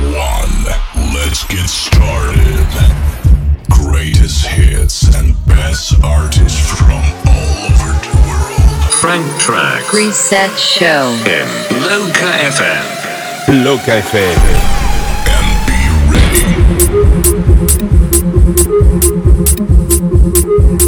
One. Let's get started. Greatest hits and best artists from all over the world. Frank Track Reset Show. en Loca FM. Loca FM. And be ready.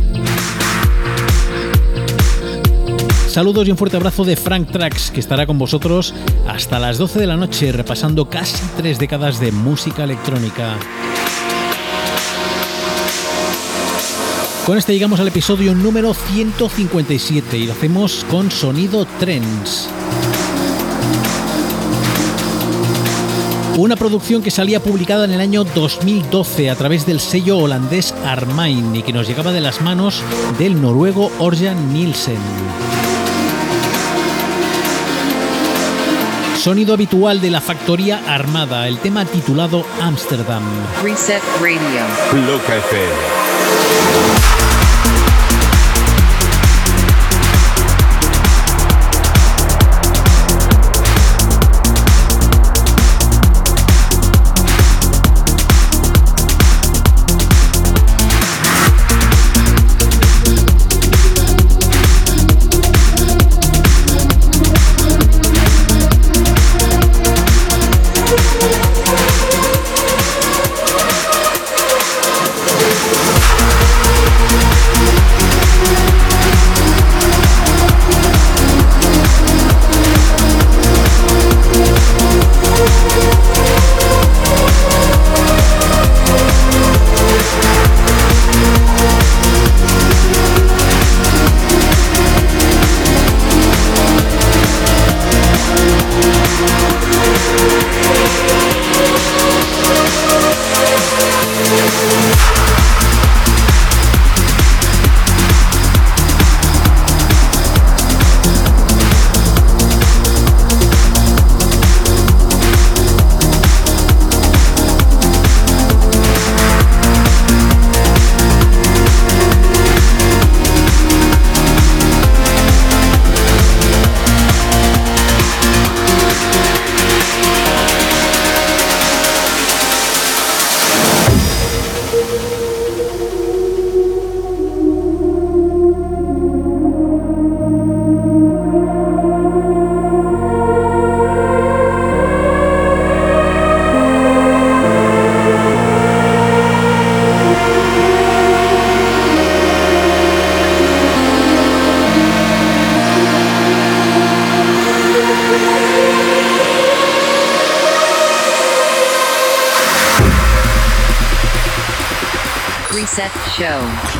Saludos y un fuerte abrazo de Frank Trax, que estará con vosotros hasta las 12 de la noche repasando casi tres décadas de música electrónica. Con este llegamos al episodio número 157 y lo hacemos con sonido Trends. Una producción que salía publicada en el año 2012 a través del sello holandés Armain y que nos llegaba de las manos del noruego Orjan Nielsen. Sonido habitual de la factoría armada, el tema titulado Amsterdam. Reset Radio. Loca FM. Show.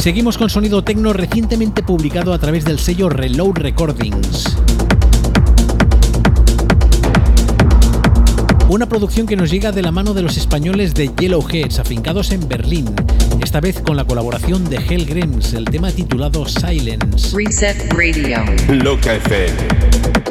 Seguimos con sonido tecno recientemente publicado a través del sello Reload Recordings. Una producción que nos llega de la mano de los españoles de Yellowheads, afincados en Berlín, esta vez con la colaboración de Hellgrims, el tema titulado Silence. Reset Radio. Loca FM.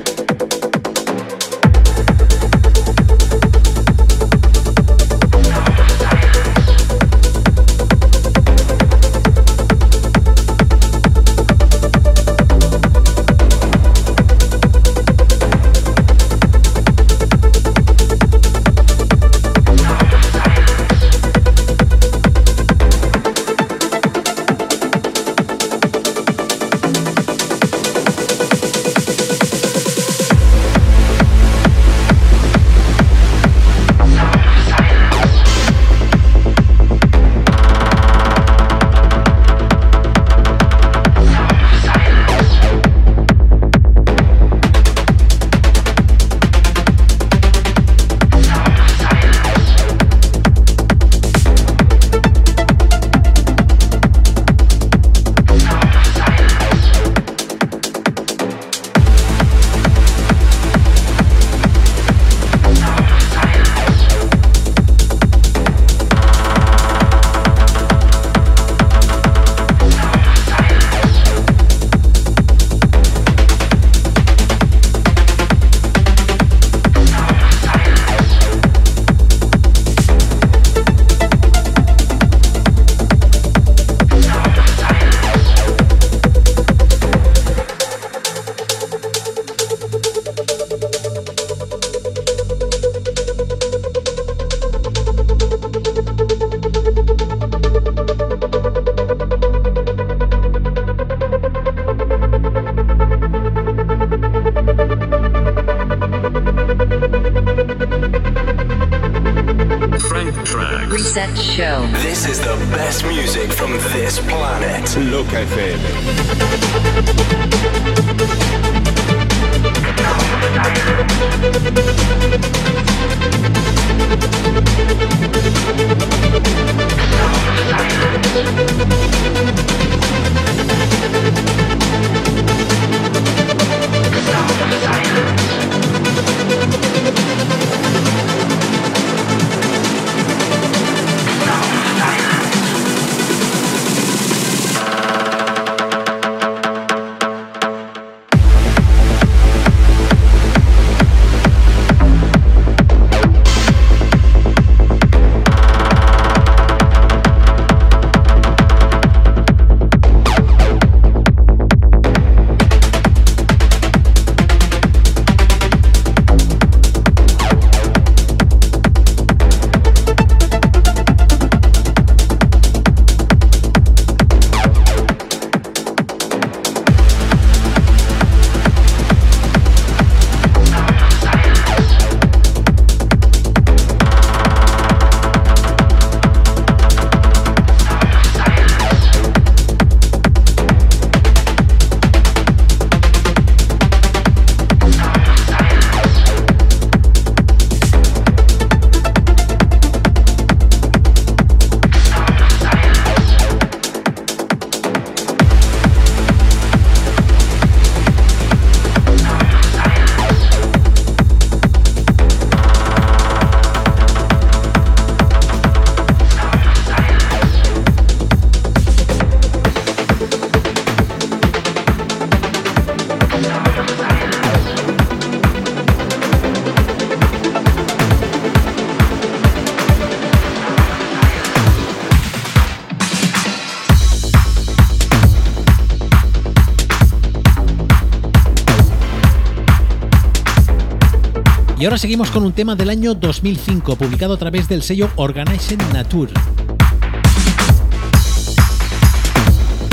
Ahora seguimos con un tema del año 2005, publicado a través del sello Organizing Nature.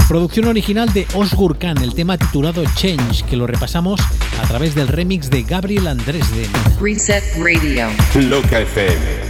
Producción original de Osgur Khan, el tema titulado Change, que lo repasamos a través del remix de Gabriel Andresden. Reset Radio. Loca FM.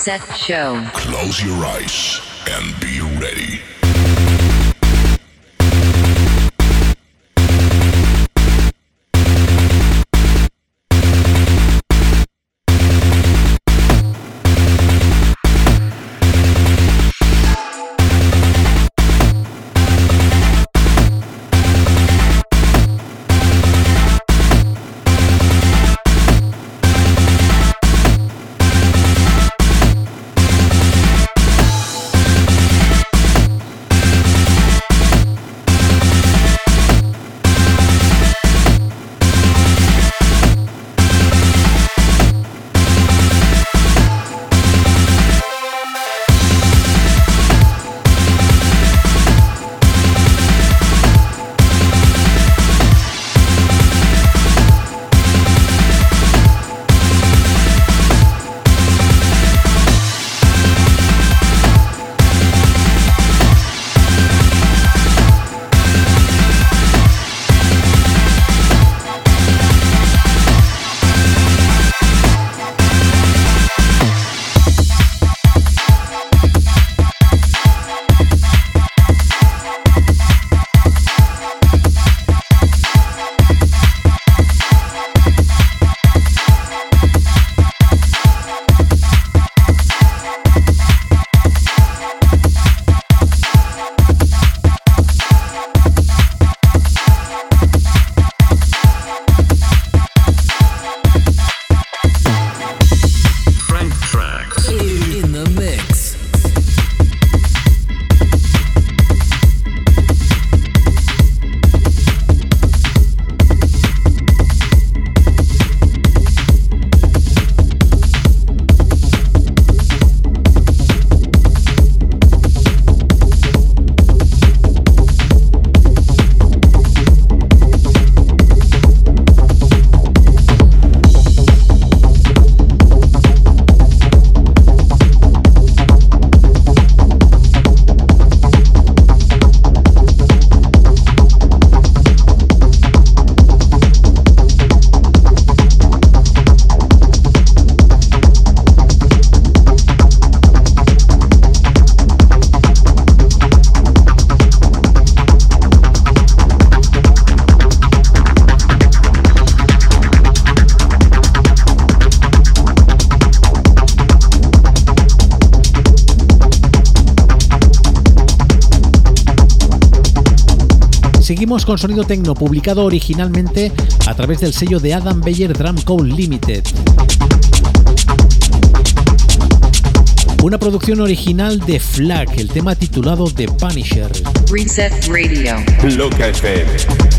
Reset Show. Close your eyes and be ready. Con sonido tecno, publicado originalmente a través del sello de Adam Beyer Drum Code Limited. Una producción original de Flag, el tema titulado The Punisher. Reset Radio. Loca FM.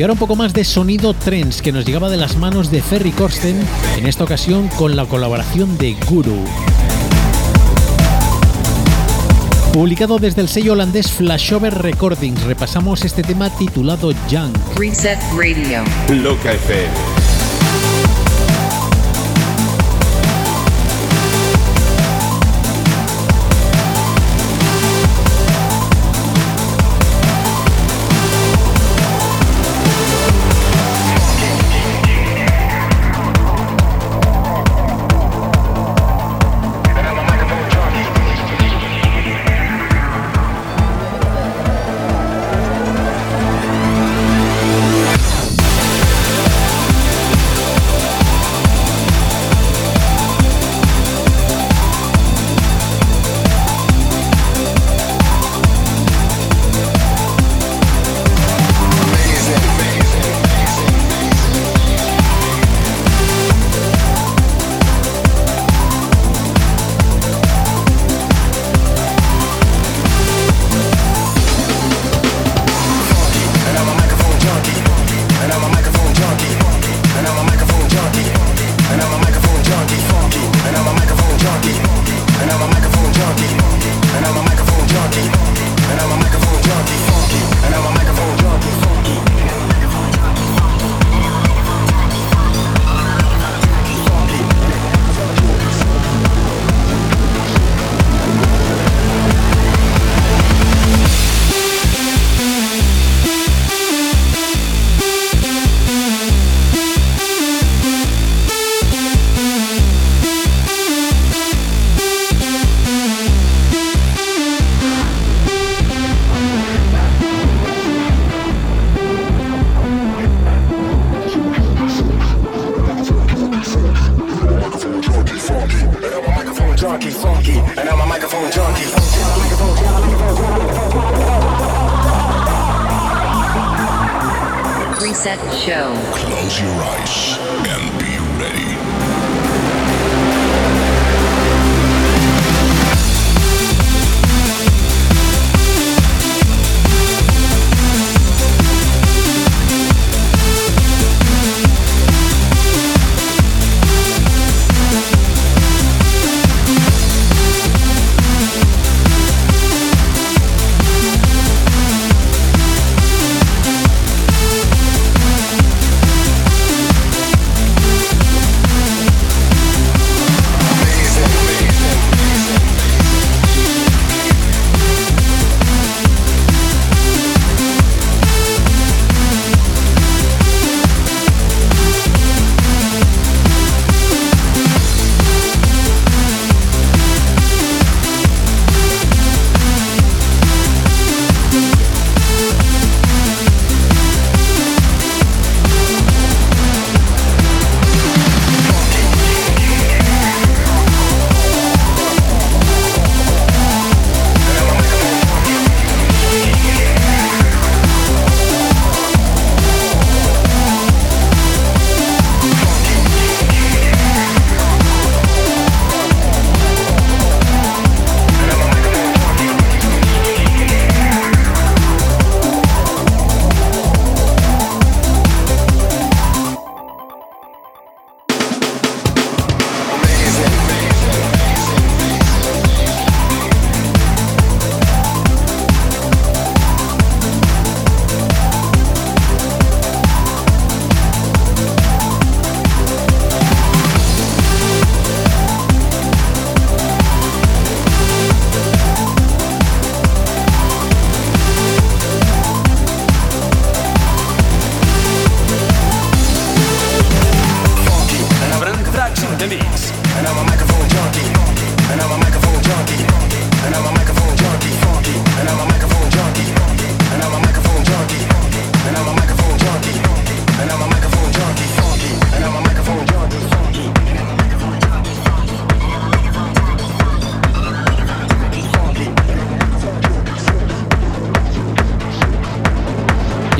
Y ahora un poco más de sonido trends que nos llegaba de las manos de Ferry Corsten, en esta ocasión con la colaboración de Guru. Publicado desde el sello holandés Flashover Recordings, repasamos este tema titulado Young. Reset Radio. Loca FM.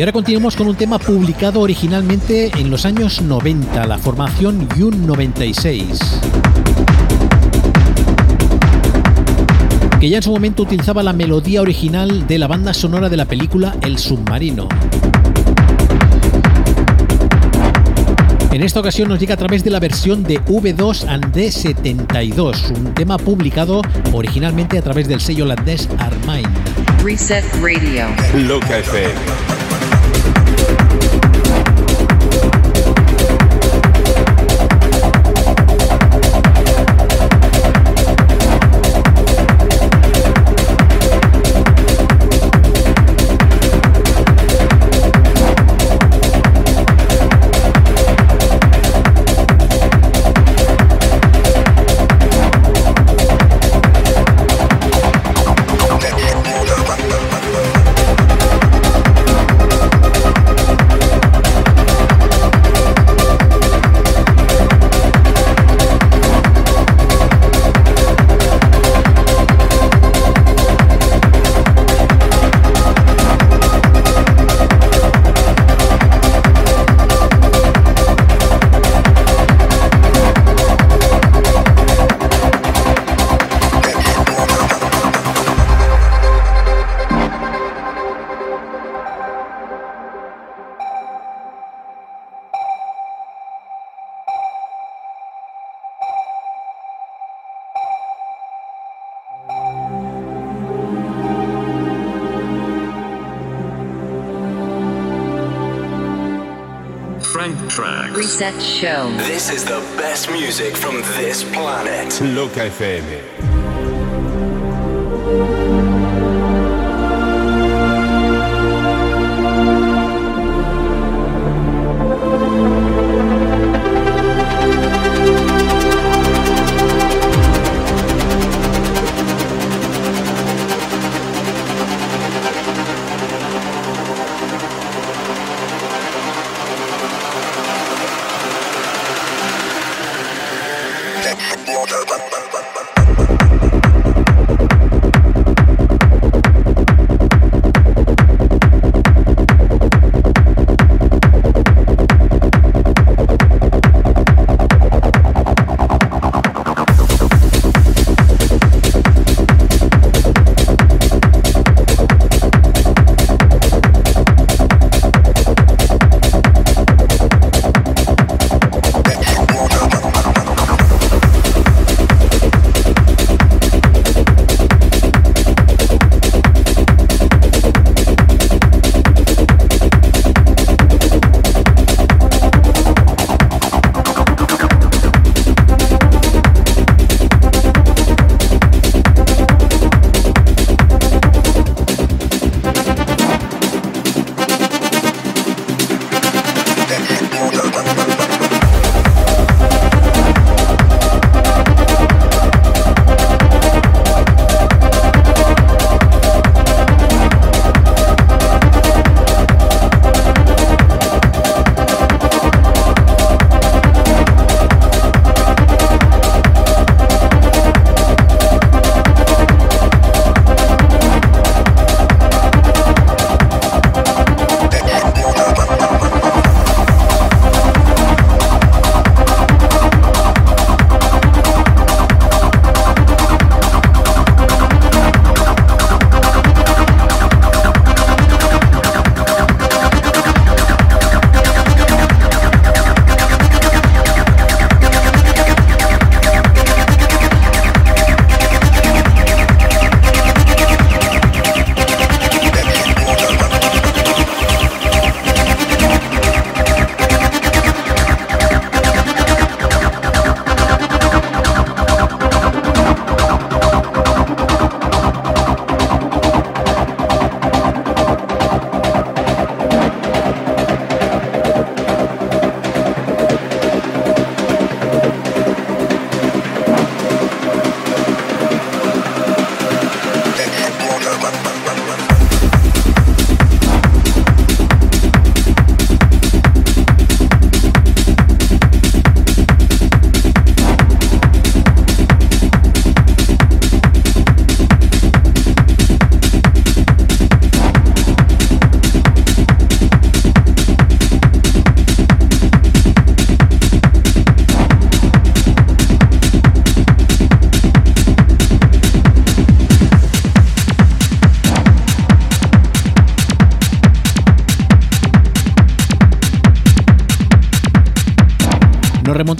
Y ahora continuamos con un tema publicado originalmente en los años 90, la formación Yun 96. que ya en su momento utilizaba la melodía original de la banda sonora de la película El Submarino. En esta ocasión nos llega a través de la versión de V2 and D72, un tema publicado originalmente a través del sello holandés Armine. Reset Radio. Loca FM. show. This is the best music from this planet. Look FM.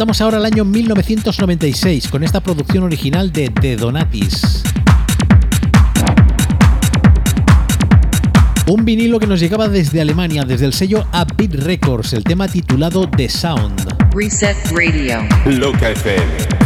Remontamos ahora al año 1996 con esta producción original de The Donatis. Un vinilo que nos llegaba desde Alemania, desde el sello Upbeat Records, el tema titulado The Sound. Reset Radio. Loca FM.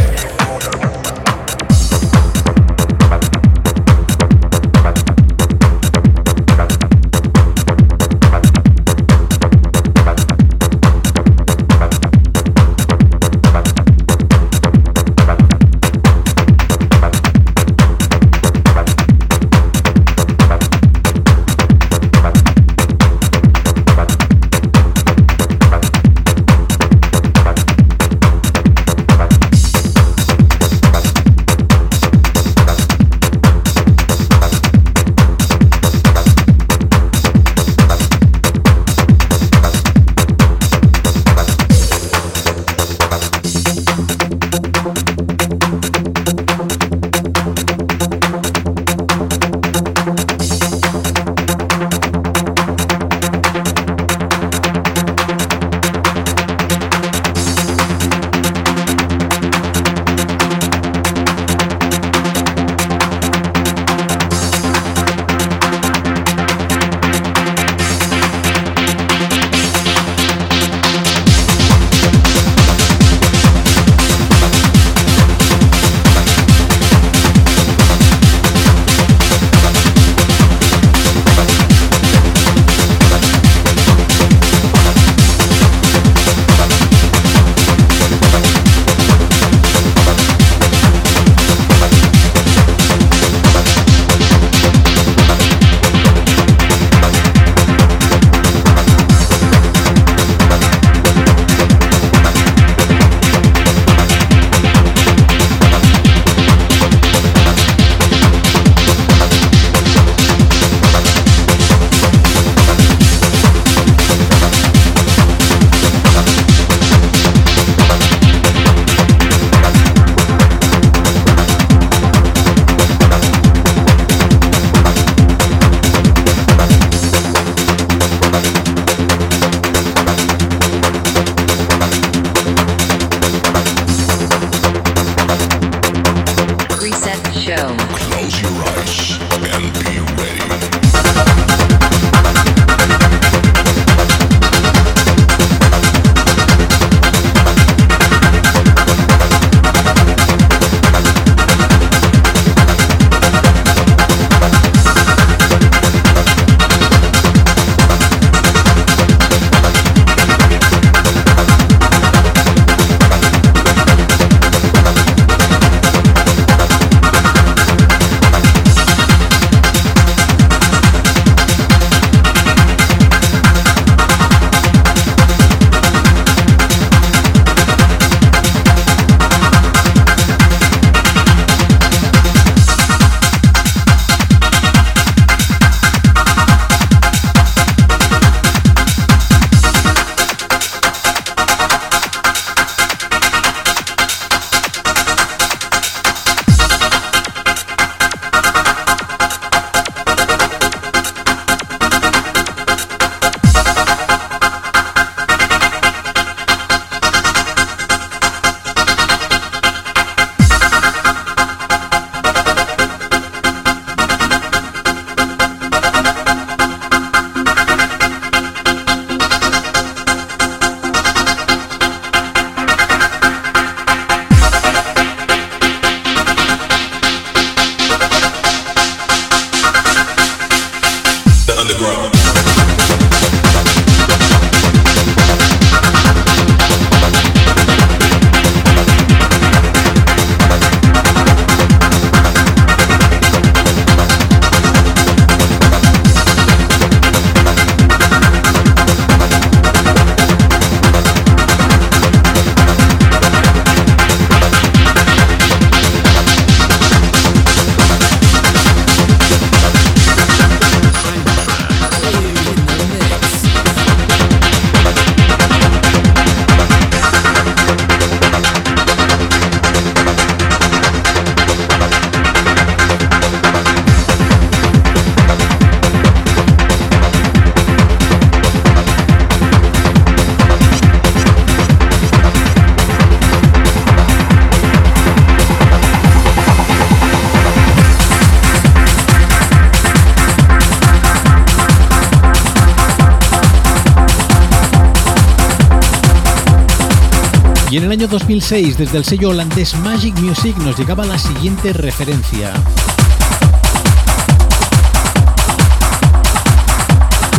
Y en el año 2006, desde el sello holandés Magic Music, nos llegaba la siguiente referencia.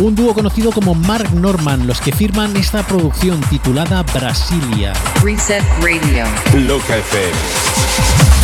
Un dúo conocido como Mark Norman, los que firman esta producción titulada Brasilia. Reset Radio. Loca FM.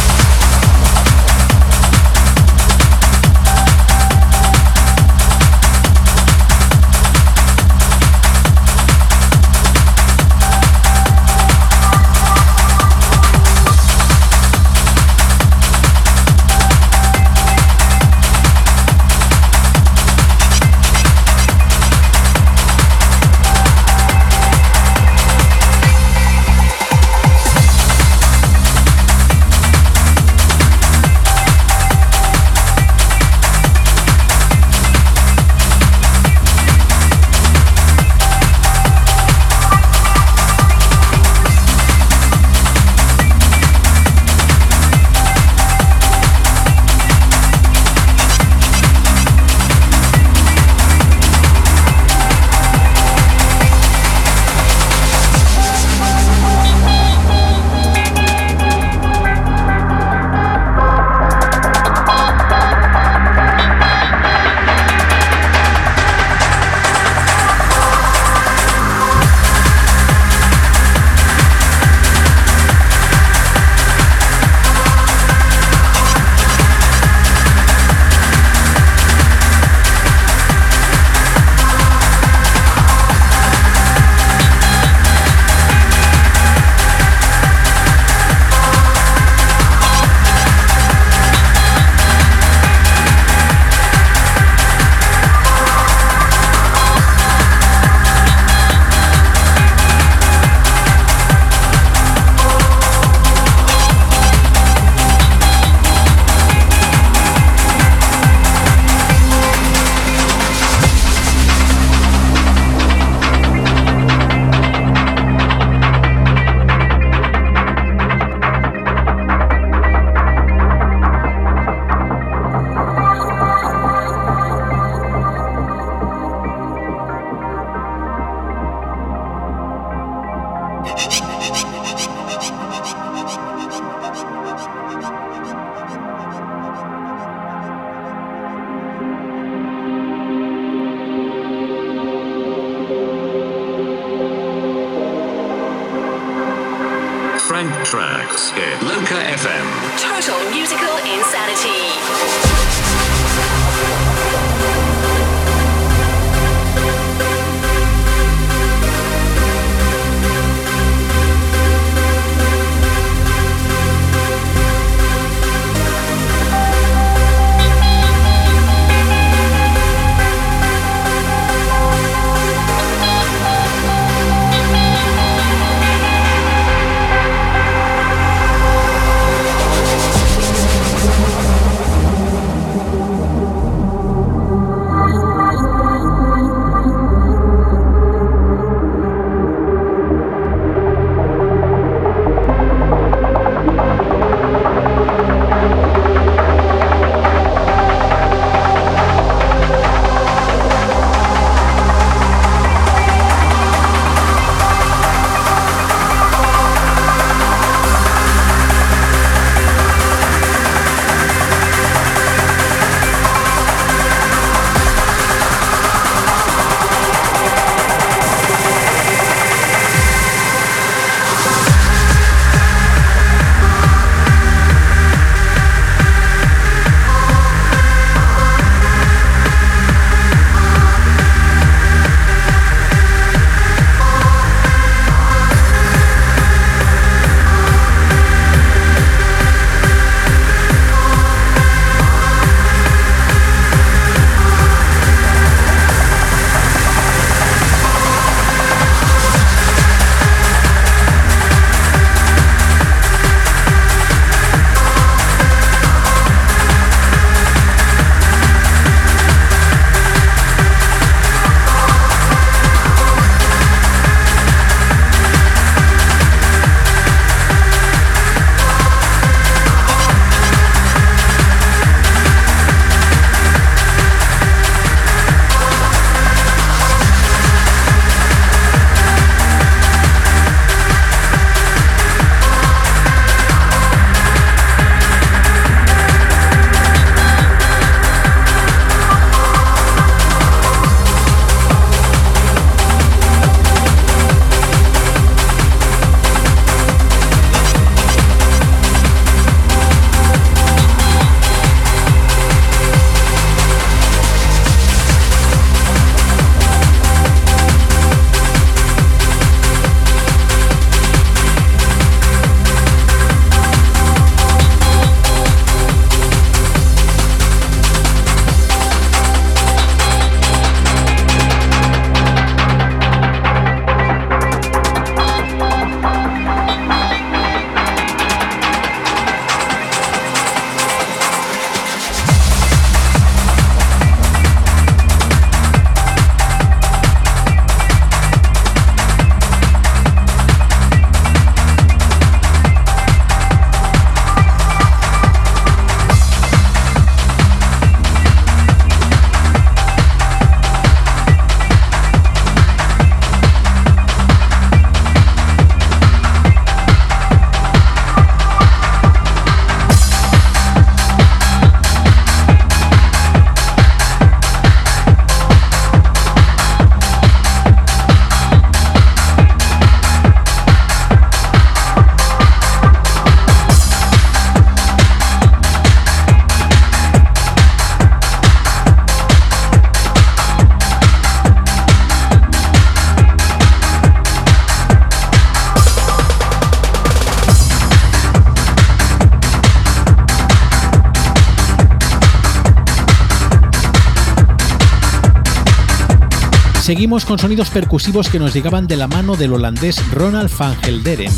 Seguimos con sonidos percusivos que nos llegaban de la mano del holandés Ronald van Gelderen.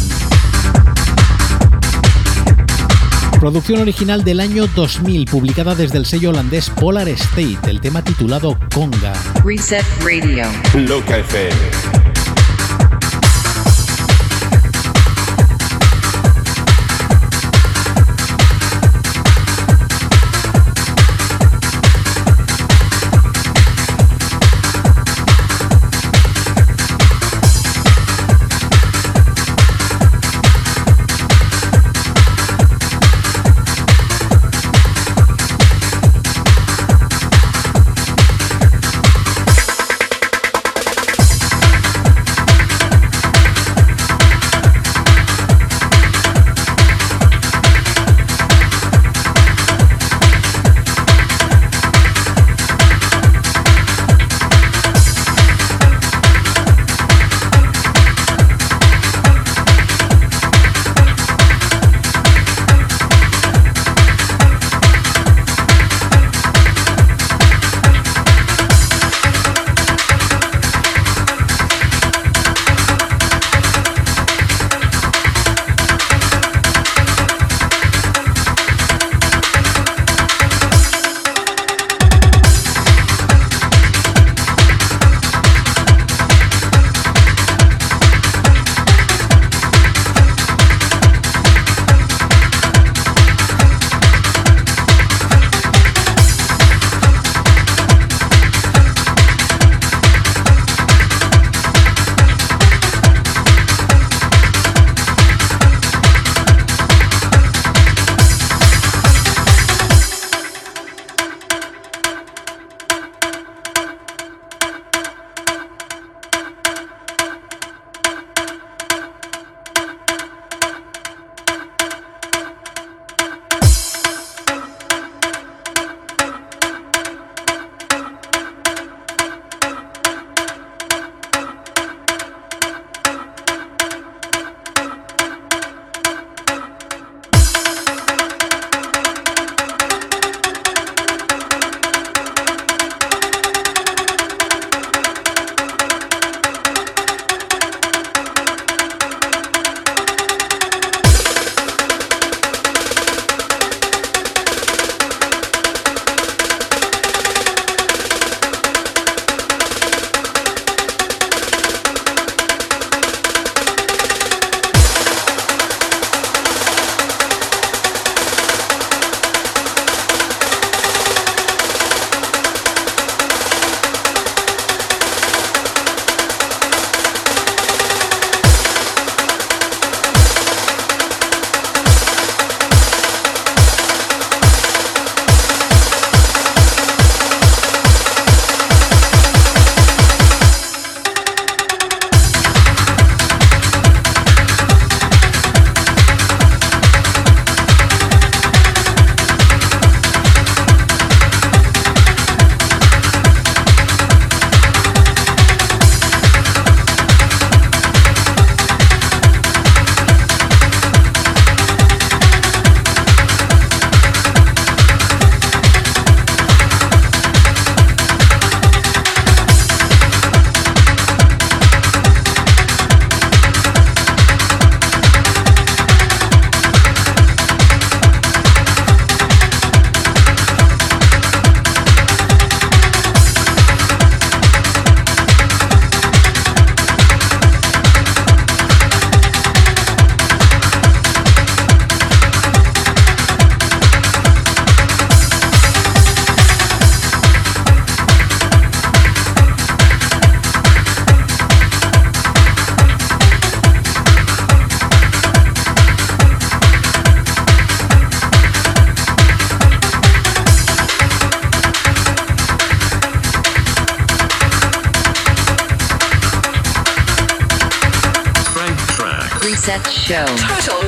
Producción original del año 2000, publicada desde el sello holandés Polar State, el tema titulado Conga. Reset Radio. Loca FM. set show. Total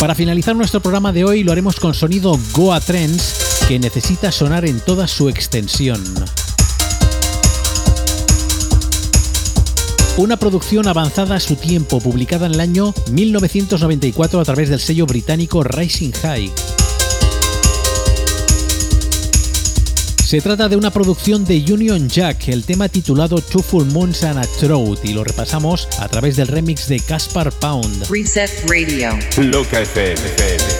Para finalizar nuestro programa de hoy lo haremos con sonido Goa Trends que necesita sonar en toda su extensión. Una producción avanzada a su tiempo, publicada en el año 1994 a través del sello británico Rising High. Se trata de una producción de Union Jack, el tema titulado Two Full Moons and a Throat, y lo repasamos a través del remix de Caspar Pound. Reset Radio. Loca FM.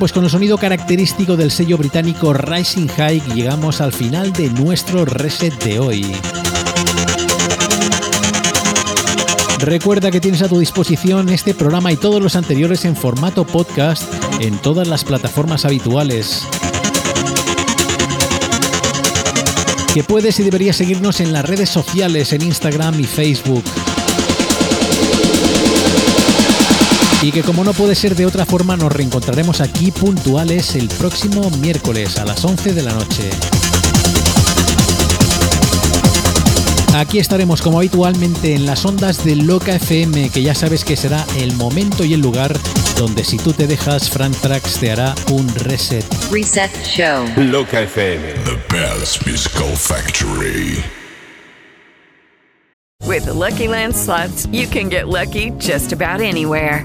Pues con el sonido característico del sello británico Rising High llegamos al final de nuestro reset de hoy. Recuerda que tienes a tu disposición este programa y todos los anteriores en formato podcast en todas las plataformas habituales. Que puedes y deberías seguirnos en las redes sociales en Instagram y Facebook. Y que como no puede ser de otra forma nos reencontraremos aquí puntuales el próximo miércoles a las 11 de la noche. Aquí estaremos como habitualmente en las ondas de Loca FM, que ya sabes que será el momento y el lugar donde si tú te dejas, Frank Trax te hará un reset. Reset Show. Loca FM. The best musical factory. With the Lucky Land slots, you can get lucky just about anywhere.